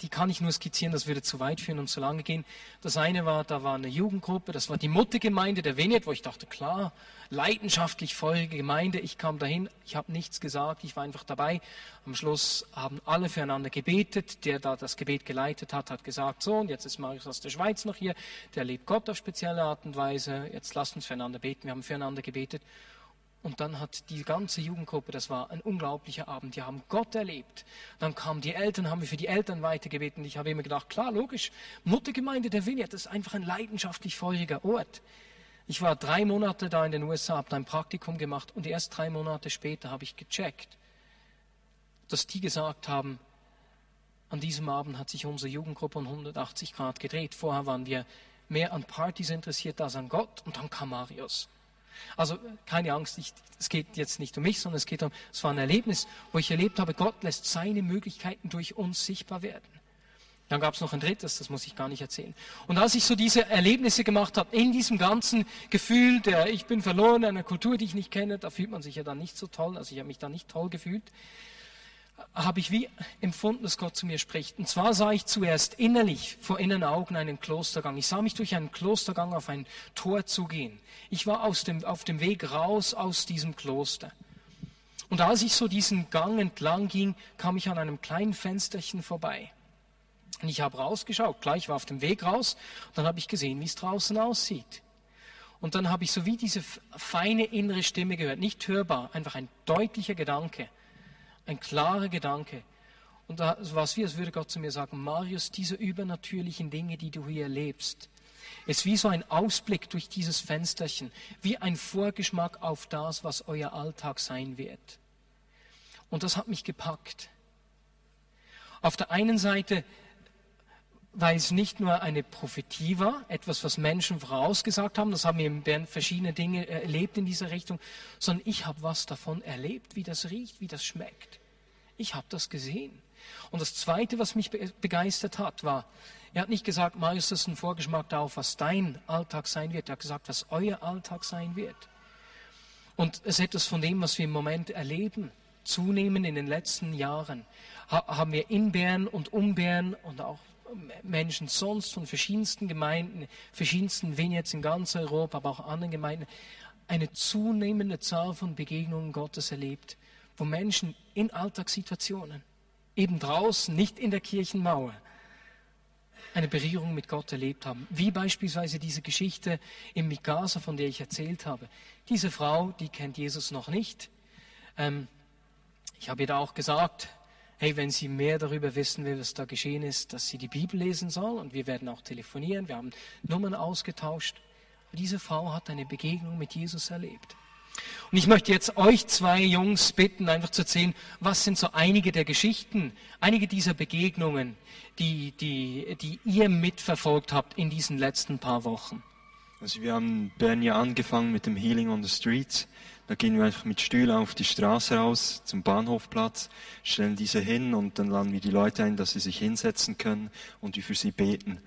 [SPEAKER 1] die kann ich nur skizzieren, das würde zu weit führen und zu lange gehen. Das eine war, da war eine Jugendgruppe, das war die Muttergemeinde der Vignette, wo ich dachte, klar, leidenschaftlich folgende Gemeinde. Ich kam dahin, ich habe nichts gesagt, ich war einfach dabei. Am Schluss haben alle füreinander gebetet. Der da das Gebet geleitet hat, hat gesagt, so, und jetzt ist Marius aus der Schweiz noch hier, der liebt Gott auf spezielle Art und Weise. Jetzt lasst uns füreinander beten. Wir haben füreinander gebetet. Und dann hat die ganze Jugendgruppe, das war ein unglaublicher Abend, die haben Gott erlebt. Dann kamen die Eltern, haben wir für die Eltern weitergebeten. Ich habe immer gedacht, klar, logisch, Muttergemeinde der Vineyard, ist einfach ein leidenschaftlich feuriger Ort. Ich war drei Monate da in den USA, habe ein Praktikum gemacht und erst drei Monate später habe ich gecheckt, dass die gesagt haben, an diesem Abend hat sich unsere Jugendgruppe um 180 Grad gedreht. Vorher waren wir mehr an Partys interessiert als an Gott und dann kam Marius. Also keine Angst, ich, es geht jetzt nicht um mich, sondern es geht um, es war ein Erlebnis, wo ich erlebt habe, Gott lässt seine Möglichkeiten durch uns sichtbar werden. Dann gab es noch ein drittes, das muss ich gar nicht erzählen. Und als ich so diese Erlebnisse gemacht habe, in diesem ganzen Gefühl, der ich bin verloren in einer Kultur, die ich nicht kenne, da fühlt man sich ja dann nicht so toll, also ich habe mich da nicht toll gefühlt, habe ich wie empfunden, dass Gott zu mir spricht. Und zwar sah ich zuerst innerlich vor inneren Augen einen Klostergang. Ich sah mich durch einen Klostergang auf ein Tor zugehen. Ich war aus dem, auf dem Weg raus aus diesem Kloster. Und als ich so diesen Gang entlang ging, kam ich an einem kleinen Fensterchen vorbei. Und ich habe rausgeschaut, gleich war auf dem Weg raus, und dann habe ich gesehen, wie es draußen aussieht. Und dann habe ich so wie diese feine innere Stimme gehört, nicht hörbar, einfach ein deutlicher Gedanke ein klarer Gedanke. Und da war es wie, als würde Gott zu mir sagen, Marius, diese übernatürlichen Dinge, die du hier erlebst, ist wie so ein Ausblick durch dieses Fensterchen, wie ein Vorgeschmack auf das, was euer Alltag sein wird. Und das hat mich gepackt. Auf der einen Seite, weil es nicht nur eine Prophetie war, etwas, was Menschen vorausgesagt haben, das haben wir in Bern verschiedene Dinge erlebt in dieser Richtung, sondern ich habe was davon erlebt, wie das riecht, wie das schmeckt. Ich habe das gesehen. Und das Zweite, was mich begeistert hat, war, er hat nicht gesagt, Marius, das ist ein Vorgeschmack darauf, was dein Alltag sein wird. Er hat gesagt, was euer Alltag sein wird. Und es ist etwas von dem, was wir im Moment erleben, zunehmend in den letzten Jahren, haben wir in Bern und um Bern und auch Menschen sonst von verschiedensten Gemeinden, verschiedensten Vignettes in ganz Europa, aber auch anderen Gemeinden, eine zunehmende Zahl von Begegnungen Gottes erlebt, wo Menschen in Alltagssituationen, eben draußen, nicht in der Kirchenmauer, eine Berührung mit Gott erlebt haben. Wie beispielsweise diese Geschichte im Mikasa, von der ich erzählt habe. Diese Frau, die kennt Jesus noch nicht. Ähm, ich habe ihr da auch gesagt, hey, wenn sie mehr darüber wissen will, was da geschehen ist, dass sie die Bibel lesen soll und wir werden auch telefonieren, wir haben Nummern ausgetauscht. Diese Frau hat eine Begegnung mit Jesus erlebt. Und ich möchte jetzt euch zwei Jungs bitten, einfach zu erzählen, was sind so einige der Geschichten, einige dieser Begegnungen, die, die, die ihr mitverfolgt habt in diesen letzten paar Wochen.
[SPEAKER 2] Also wir haben Bern ja angefangen mit dem Healing on the Streets. Da gehen wir einfach mit Stühlen auf die Straße raus zum Bahnhofplatz, stellen diese hin und dann laden wir die Leute ein, dass sie sich hinsetzen können und wir für sie beten.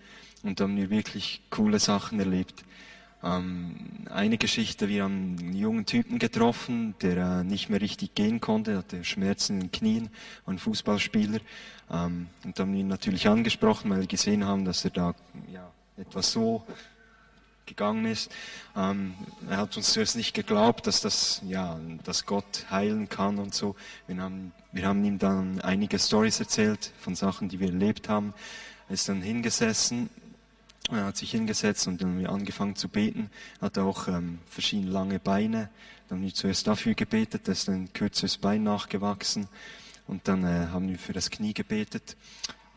[SPEAKER 2] Und da haben wir wirklich coole Sachen erlebt. Ähm, eine Geschichte, wir haben einen jungen Typen getroffen, der äh, nicht mehr richtig gehen konnte, hatte Schmerzen in den Knien, ein Fußballspieler. Ähm, und da haben wir ihn natürlich angesprochen, weil wir gesehen haben, dass er da ja, etwas so gegangen ist. Ähm, er hat uns zuerst nicht geglaubt, dass das, ja, dass Gott heilen kann und so. Wir haben, wir haben ihm dann einige Stories erzählt von Sachen, die wir erlebt haben. Er ist dann hingesessen er hat sich hingesetzt und dann haben wir angefangen zu beten. Er hatte auch ähm, verschiedene lange Beine. Dann haben wir zuerst dafür gebetet, da ist ein kürzeres Bein nachgewachsen. Und dann äh, haben wir für das Knie gebetet.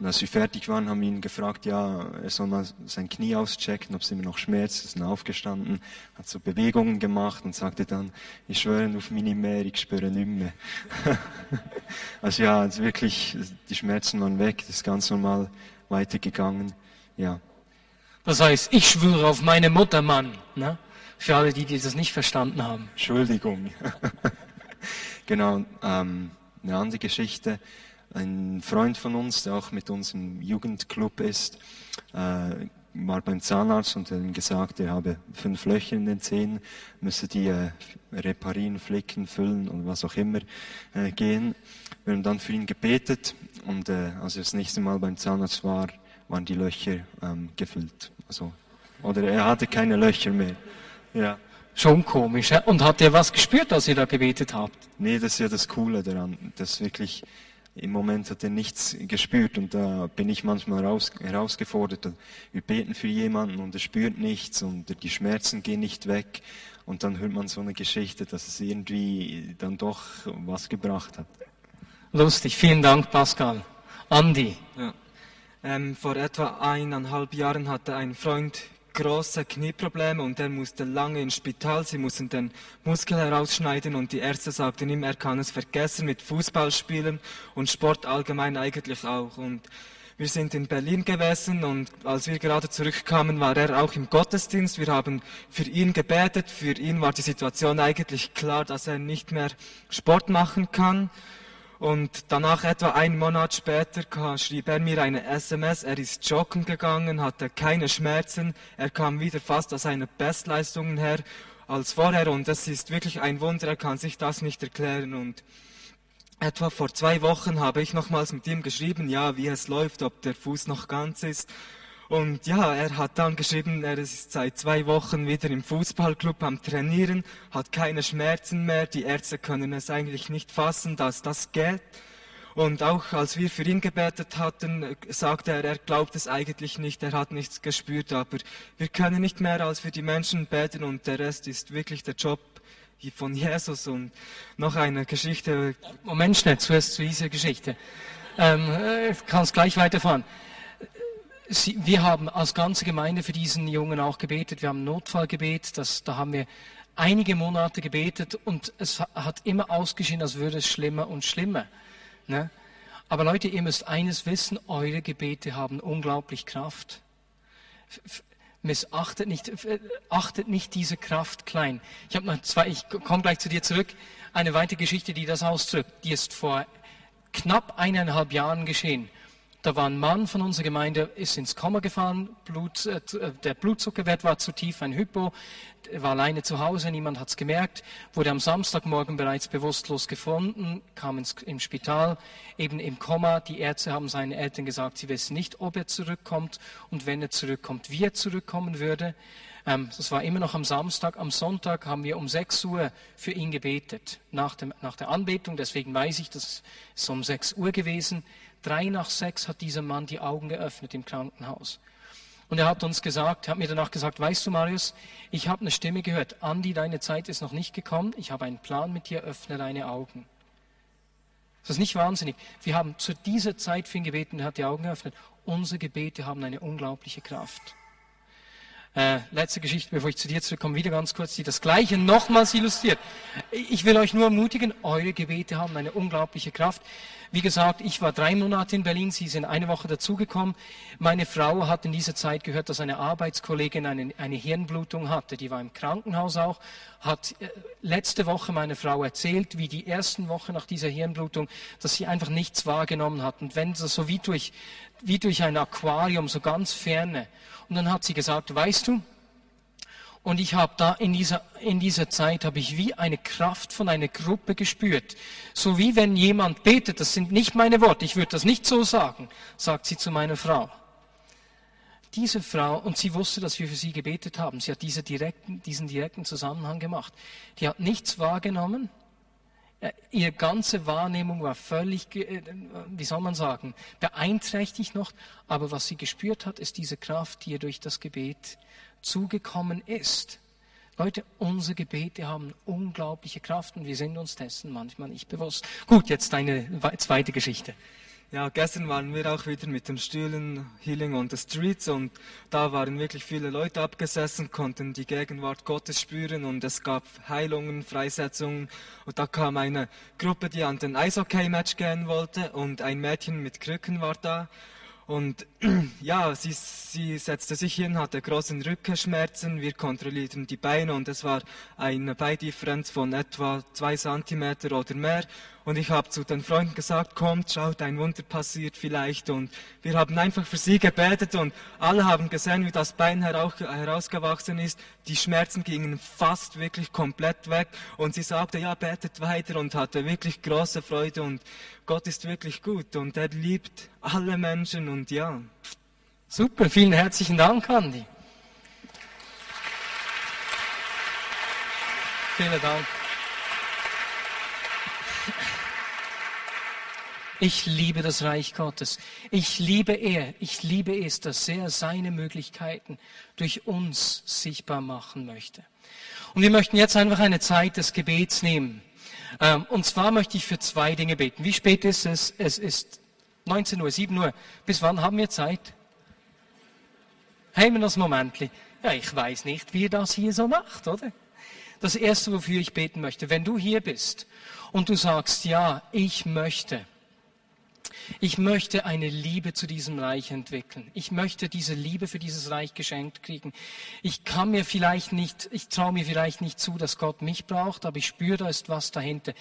[SPEAKER 2] Und als wir fertig waren, haben wir ihn gefragt, ja, er soll mal sein Knie auschecken, ob es immer noch schmerzt. Er ist dann aufgestanden, hat so Bewegungen gemacht und sagte dann, ich schwöre auf meine mehr, ich spüre nicht mehr. also ja, also wirklich, die Schmerzen waren weg, das ist ganz normal weitergegangen. Ja.
[SPEAKER 1] Das heißt, ich schwöre auf meine Mutter, Mann. Ne? Für alle, die, die das nicht verstanden haben.
[SPEAKER 2] Entschuldigung. genau, ähm, eine andere Geschichte. Ein Freund von uns, der auch mit uns im Jugendclub ist, äh, war beim Zahnarzt und hat ihm gesagt, er habe fünf Löcher in den Zähnen, müsse die äh, reparieren, flicken, füllen und was auch immer äh, gehen. Wir haben dann für ihn gebetet und äh, als er das nächste Mal beim Zahnarzt war, waren die Löcher ähm, gefüllt. Also, oder er hatte keine Löcher mehr. Ja.
[SPEAKER 1] Schon komisch. Ja? Und habt ihr was gespürt, als ihr da gebetet habt?
[SPEAKER 2] Nee, das ist ja das Coole daran. Das wirklich, im Moment hat er nichts gespürt und da bin ich manchmal heraus, herausgefordert. Wir beten für jemanden und er spürt nichts und die Schmerzen gehen nicht weg. Und dann hört man so eine Geschichte, dass es irgendwie dann doch was gebracht hat.
[SPEAKER 1] Lustig. Vielen Dank, Pascal. Andi.
[SPEAKER 3] Ja. Ähm, vor etwa eineinhalb Jahren hatte ein Freund große Knieprobleme und er musste lange ins Spital. Sie mussten den Muskel herausschneiden und die Ärzte sagten ihm, er kann es vergessen mit Fußballspielen und Sport allgemein eigentlich auch. Und wir sind in Berlin gewesen und als wir gerade zurückkamen, war er auch im Gottesdienst. Wir haben für ihn gebetet. Für ihn war die Situation eigentlich klar, dass er nicht mehr Sport machen kann. Und danach, etwa einen Monat später, schrieb er mir eine SMS. Er ist joggen gegangen, hatte keine Schmerzen. Er kam wieder fast aus seinen Bestleistungen her als vorher. Und es ist wirklich ein Wunder. Er kann sich das nicht erklären. Und etwa vor zwei Wochen habe ich nochmals mit ihm geschrieben, ja, wie es läuft, ob der Fuß noch ganz ist. Und ja, er hat dann geschrieben, er ist seit zwei Wochen wieder im Fußballclub am Trainieren, hat keine Schmerzen mehr. Die Ärzte können es eigentlich nicht fassen, dass das geht. Und auch als wir für ihn gebetet hatten, sagte er, er glaubt es eigentlich nicht, er hat nichts gespürt, aber wir können nicht mehr als für die Menschen beten und der Rest ist wirklich der Job von Jesus. Und noch eine Geschichte.
[SPEAKER 1] Moment schnell, zuerst zu dieser Geschichte. Ähm, äh, kannst gleich weiterfahren. Sie, wir haben als ganze Gemeinde für diesen Jungen auch gebetet. Wir haben Notfallgebet, das, da haben wir einige Monate gebetet und es hat immer ausgeschieden, als würde es schlimmer und schlimmer. Ne? Aber Leute, ihr müsst eines wissen, eure Gebete haben unglaublich Kraft. Missachtet nicht, achtet nicht diese Kraft klein. Ich habe noch zwei, ich komme gleich zu dir zurück. Eine weitere Geschichte, die das ausdrückt, die ist vor knapp eineinhalb Jahren geschehen. Da war ein Mann von unserer Gemeinde, ist ins Komma gefahren, Blut, äh, äh, der Blutzuckerwert war zu tief, ein Hypo, war alleine zu Hause, niemand hat es gemerkt, wurde am Samstagmorgen bereits bewusstlos gefunden, kam ins, im Spital, eben im Komma. Die Ärzte haben seinen Eltern gesagt, sie wissen nicht, ob er zurückkommt und wenn er zurückkommt, wie er zurückkommen würde. Ähm, das war immer noch am Samstag. Am Sonntag haben wir um 6 Uhr für ihn gebetet, nach, dem, nach der Anbetung. Deswegen weiß ich, das ist um 6 Uhr gewesen. Drei nach sechs hat dieser Mann die Augen geöffnet im Krankenhaus. Und er hat uns gesagt, hat mir danach gesagt, weißt du, Marius, ich habe eine Stimme gehört. Andi, deine Zeit ist noch nicht gekommen. Ich habe einen Plan mit dir, öffne deine Augen. Das ist nicht wahnsinnig. Wir haben zu dieser Zeit für ihn gebeten, er hat die Augen geöffnet. Unsere Gebete haben eine unglaubliche Kraft. Äh, letzte Geschichte, bevor ich zu dir zurückkomme, wieder ganz kurz, die das Gleiche nochmals illustriert. Ich will euch nur ermutigen, eure Gebete haben eine unglaubliche Kraft. Wie gesagt, ich war drei Monate in Berlin, Sie sind eine Woche dazugekommen. Meine Frau hat in dieser Zeit gehört, dass eine Arbeitskollegin eine, eine Hirnblutung hatte. Die war im Krankenhaus auch, hat äh, letzte Woche meine Frau erzählt, wie die ersten Wochen nach dieser Hirnblutung, dass sie einfach nichts wahrgenommen hat. Und wenn das so wie durch, wie durch ein Aquarium, so ganz ferne. Und dann hat sie gesagt, weißt du, und ich habe da in dieser, in dieser Zeit habe ich wie eine Kraft von einer Gruppe gespürt. So wie wenn jemand betet, das sind nicht meine Worte, ich würde das nicht so sagen, sagt sie zu meiner Frau. Diese Frau, und sie wusste, dass wir für sie gebetet haben, sie hat diese direkten, diesen direkten Zusammenhang gemacht. Die hat nichts wahrgenommen. Äh, ihre ganze Wahrnehmung war völlig, äh, wie soll man sagen, beeinträchtigt noch. Aber was sie gespürt hat, ist diese Kraft, die ihr durch das Gebet zugekommen ist. Leute, unsere Gebete haben unglaubliche Kraft und wir sind uns dessen manchmal nicht bewusst. Gut, jetzt deine zweite Geschichte.
[SPEAKER 3] Ja, gestern waren wir auch wieder mit dem Stühlen Healing on the Streets und da waren wirklich viele Leute abgesessen, konnten die Gegenwart Gottes spüren und es gab Heilungen, Freisetzungen und da kam eine Gruppe, die an den Eishockey-Match gehen wollte und ein Mädchen mit Krücken war da und ja, sie, sie setzte sich hin, hatte großen Rückenschmerzen, wir kontrollierten die Beine und es war eine Beidifferenz von etwa zwei Zentimeter oder mehr. Und ich habe zu den Freunden gesagt, kommt, schaut, ein Wunder passiert vielleicht. Und wir haben einfach für sie gebetet und alle haben gesehen, wie das Bein herausgewachsen ist. Die Schmerzen gingen fast wirklich komplett weg. Und sie sagte, ja, betet weiter und hatte wirklich große Freude. Und Gott ist wirklich gut und er liebt alle Menschen und ja.
[SPEAKER 1] Super, vielen herzlichen Dank, Andi. Vielen Dank. Ich liebe das Reich Gottes. Ich liebe er. Ich liebe es, dass er seine Möglichkeiten durch uns sichtbar machen möchte. Und wir möchten jetzt einfach eine Zeit des Gebets nehmen. Ähm, und zwar möchte ich für zwei Dinge beten. Wie spät ist es? Es ist 19 Uhr, 7 Uhr. Bis wann haben wir Zeit? Haben wir das Momentli? Ja, ich weiß nicht, wie ihr das hier so macht, oder? Das erste, wofür ich beten möchte, wenn du hier bist und du sagst, ja, ich möchte, ich möchte eine Liebe zu diesem Reich entwickeln. Ich möchte diese Liebe für dieses Reich geschenkt kriegen. Ich kann mir vielleicht nicht, ich traue mir vielleicht nicht zu, dass Gott mich braucht, aber ich spüre, da ist was dahinter.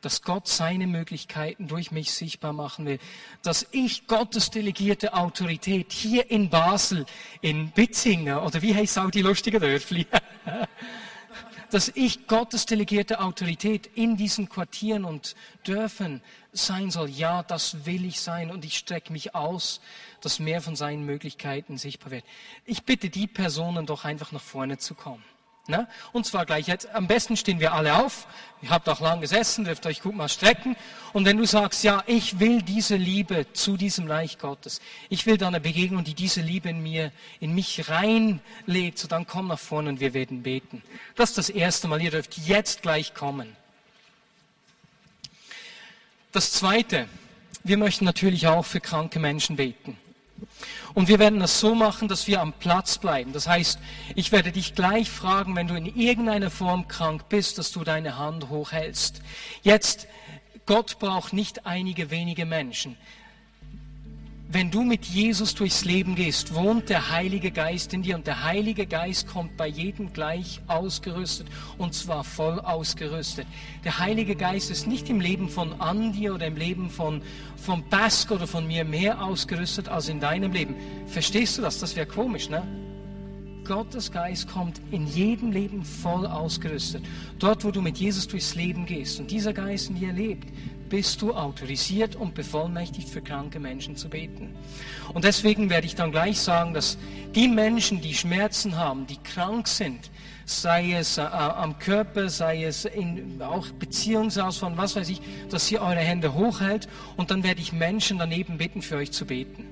[SPEAKER 1] Dass Gott seine Möglichkeiten durch mich sichtbar machen will. Dass ich Gottes delegierte Autorität hier in Basel, in Bitzinger, oder wie heißt auch die lustige Dörfli? dass ich Gottes delegierte Autorität in diesen Quartieren und Dörfern sein soll. Ja, das will ich sein und ich strecke mich aus, dass mehr von seinen Möglichkeiten sichtbar wird. Ich bitte die Personen doch einfach nach vorne zu kommen. Ne? Und zwar gleich jetzt. Am besten stehen wir alle auf. Ihr habt auch lang gesessen, dürft euch gut mal strecken. Und wenn du sagst, ja, ich will diese Liebe zu diesem Reich Gottes, ich will da eine Begegnung, die diese Liebe in mir, in mich reinlegt, so dann komm nach vorne und wir werden beten. Das ist das erste Mal. Ihr dürft jetzt gleich kommen. Das zweite, wir möchten natürlich auch für kranke Menschen beten. Und wir werden das so machen, dass wir am Platz bleiben. Das heißt, ich werde dich gleich fragen, wenn du in irgendeiner Form krank bist, dass du deine Hand hochhältst. Jetzt, Gott braucht nicht einige wenige Menschen wenn du mit Jesus durchs Leben gehst, wohnt der Heilige Geist in dir und der Heilige Geist kommt bei jedem gleich ausgerüstet und zwar voll ausgerüstet. Der Heilige Geist ist nicht im Leben von Andi oder im Leben von, von Bask oder von mir mehr ausgerüstet als in deinem Leben. Verstehst du das? Das wäre komisch, ne? Gottes Geist kommt in jedem Leben voll ausgerüstet. Dort, wo du mit Jesus durchs Leben gehst und dieser Geist in dir lebt, bist du autorisiert und bevollmächtigt für kranke Menschen zu beten. Und deswegen werde ich dann gleich sagen, dass die Menschen, die Schmerzen haben, die krank sind, sei es äh, am Körper, sei es in auch Beziehungsausfall, was weiß ich, dass ihr eure Hände hochhält und dann werde ich Menschen daneben bitten, für euch zu beten.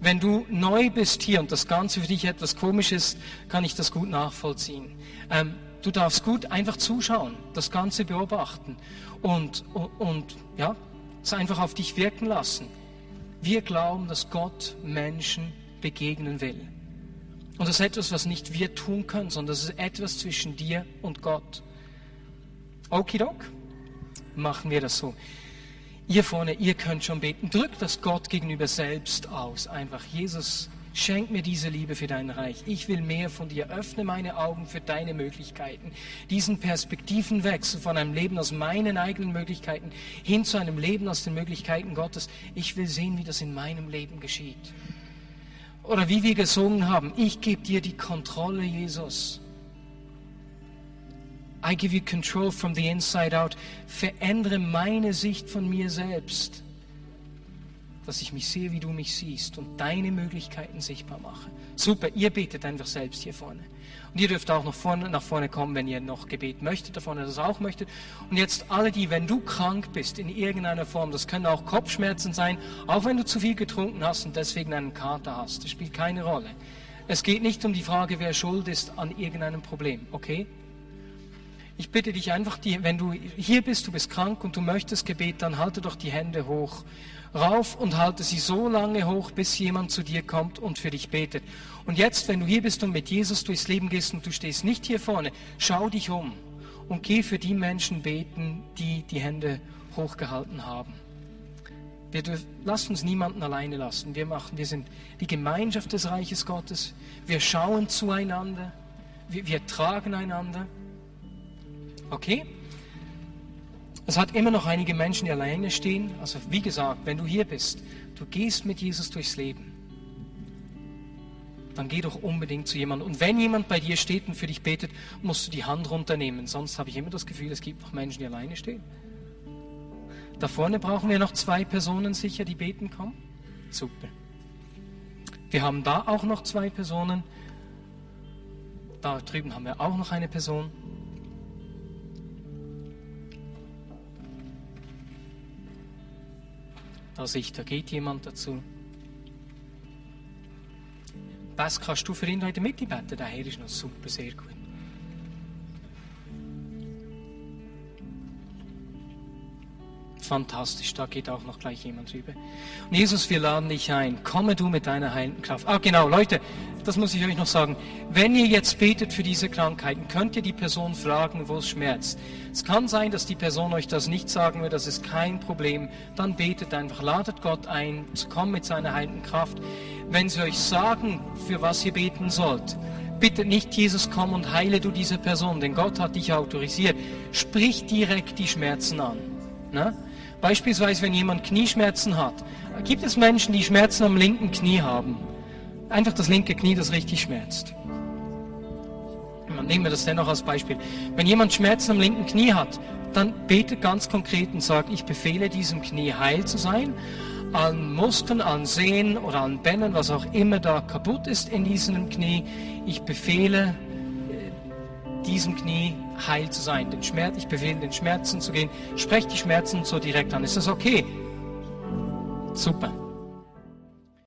[SPEAKER 1] Wenn du neu bist hier und das Ganze für dich etwas komisch ist, kann ich das gut nachvollziehen. Ähm, du darfst gut einfach zuschauen, das Ganze beobachten und, und, und ja, es einfach auf dich wirken lassen. Wir glauben, dass Gott Menschen begegnen will. Und das ist etwas, was nicht wir tun können, sondern das ist etwas zwischen dir und Gott. Okidok, machen wir das so. Ihr vorne, ihr könnt schon beten. Drückt das Gott gegenüber selbst aus. Einfach, Jesus, schenk mir diese Liebe für dein Reich. Ich will mehr von dir. Öffne meine Augen für deine Möglichkeiten. Diesen Perspektivenwechsel von einem Leben aus meinen eigenen Möglichkeiten hin zu einem Leben aus den Möglichkeiten Gottes. Ich will sehen, wie das in meinem Leben geschieht. Oder wie wir gesungen haben, ich gebe dir die Kontrolle, Jesus. I give you control from the inside out. Verändere meine Sicht von mir selbst, dass ich mich sehe, wie du mich siehst und deine Möglichkeiten sichtbar mache. Super, ihr betet einfach selbst hier vorne. Und ihr dürft auch noch vorne, nach vorne kommen, wenn ihr noch Gebet möchtet, da vorne das auch möchtet. Und jetzt alle die, wenn du krank bist in irgendeiner Form, das können auch Kopfschmerzen sein, auch wenn du zu viel getrunken hast und deswegen einen Kater hast, das spielt keine Rolle. Es geht nicht um die Frage, wer schuld ist an irgendeinem Problem, okay? Ich bitte dich einfach, wenn du hier bist, du bist krank und du möchtest Gebet, dann halte doch die Hände hoch rauf und halte sie so lange hoch, bis jemand zu dir kommt und für dich betet. Und jetzt, wenn du hier bist und mit Jesus durchs Leben gehst und du stehst nicht hier vorne, schau dich um und geh für die Menschen beten, die die Hände hochgehalten haben. Wir dürfen, lasst uns niemanden alleine lassen. Wir machen, wir sind die Gemeinschaft des Reiches Gottes. Wir schauen zueinander. Wir, wir tragen einander. Okay? Es hat immer noch einige Menschen, die alleine stehen. Also wie gesagt, wenn du hier bist, du gehst mit Jesus durchs Leben, dann geh doch unbedingt zu jemandem. Und wenn jemand bei dir steht und für dich betet, musst du die Hand runternehmen. Sonst habe ich immer das Gefühl, es gibt noch Menschen, die alleine stehen. Da vorne brauchen wir noch zwei Personen sicher, die beten kommen. Super. Wir haben da auch noch zwei Personen. Da drüben haben wir auch noch eine Person. Da sehe ich, da geht jemand dazu. Was kannst du für ihn heute mitbeten? Der Herr ist noch super, sehr gut. Fantastisch, da geht auch noch gleich jemand rüber. Und Jesus, wir laden dich ein. Komme du mit deiner heilenden Kraft. Ah, genau, Leute, das muss ich euch noch sagen. Wenn ihr jetzt betet für diese Krankheiten, könnt ihr die Person fragen, wo es schmerzt. Es kann sein, dass die Person euch das nicht sagen wird, das ist kein Problem. Dann betet einfach, ladet Gott ein, zu kommen mit seiner heilenden Kraft. Wenn sie euch sagen, für was ihr beten sollt, bitte nicht, Jesus, komm und heile du diese Person, denn Gott hat dich autorisiert. Sprich direkt die Schmerzen an. Ne? Beispielsweise, wenn jemand Knieschmerzen hat, gibt es Menschen, die Schmerzen am linken Knie haben. Einfach das linke Knie, das richtig schmerzt. Nehmen wir das dennoch als Beispiel. Wenn jemand Schmerzen am linken Knie hat, dann betet ganz konkret und sagt, ich befehle diesem Knie heil zu sein, an Muskeln, an Sehnen oder an Bändern, was auch immer da kaputt ist in diesem Knie. Ich befehle diesem Knie heil zu sein, den Schmerz, ich befehle den Schmerzen zu gehen, spreche die Schmerzen so direkt an. Ist das okay? Super.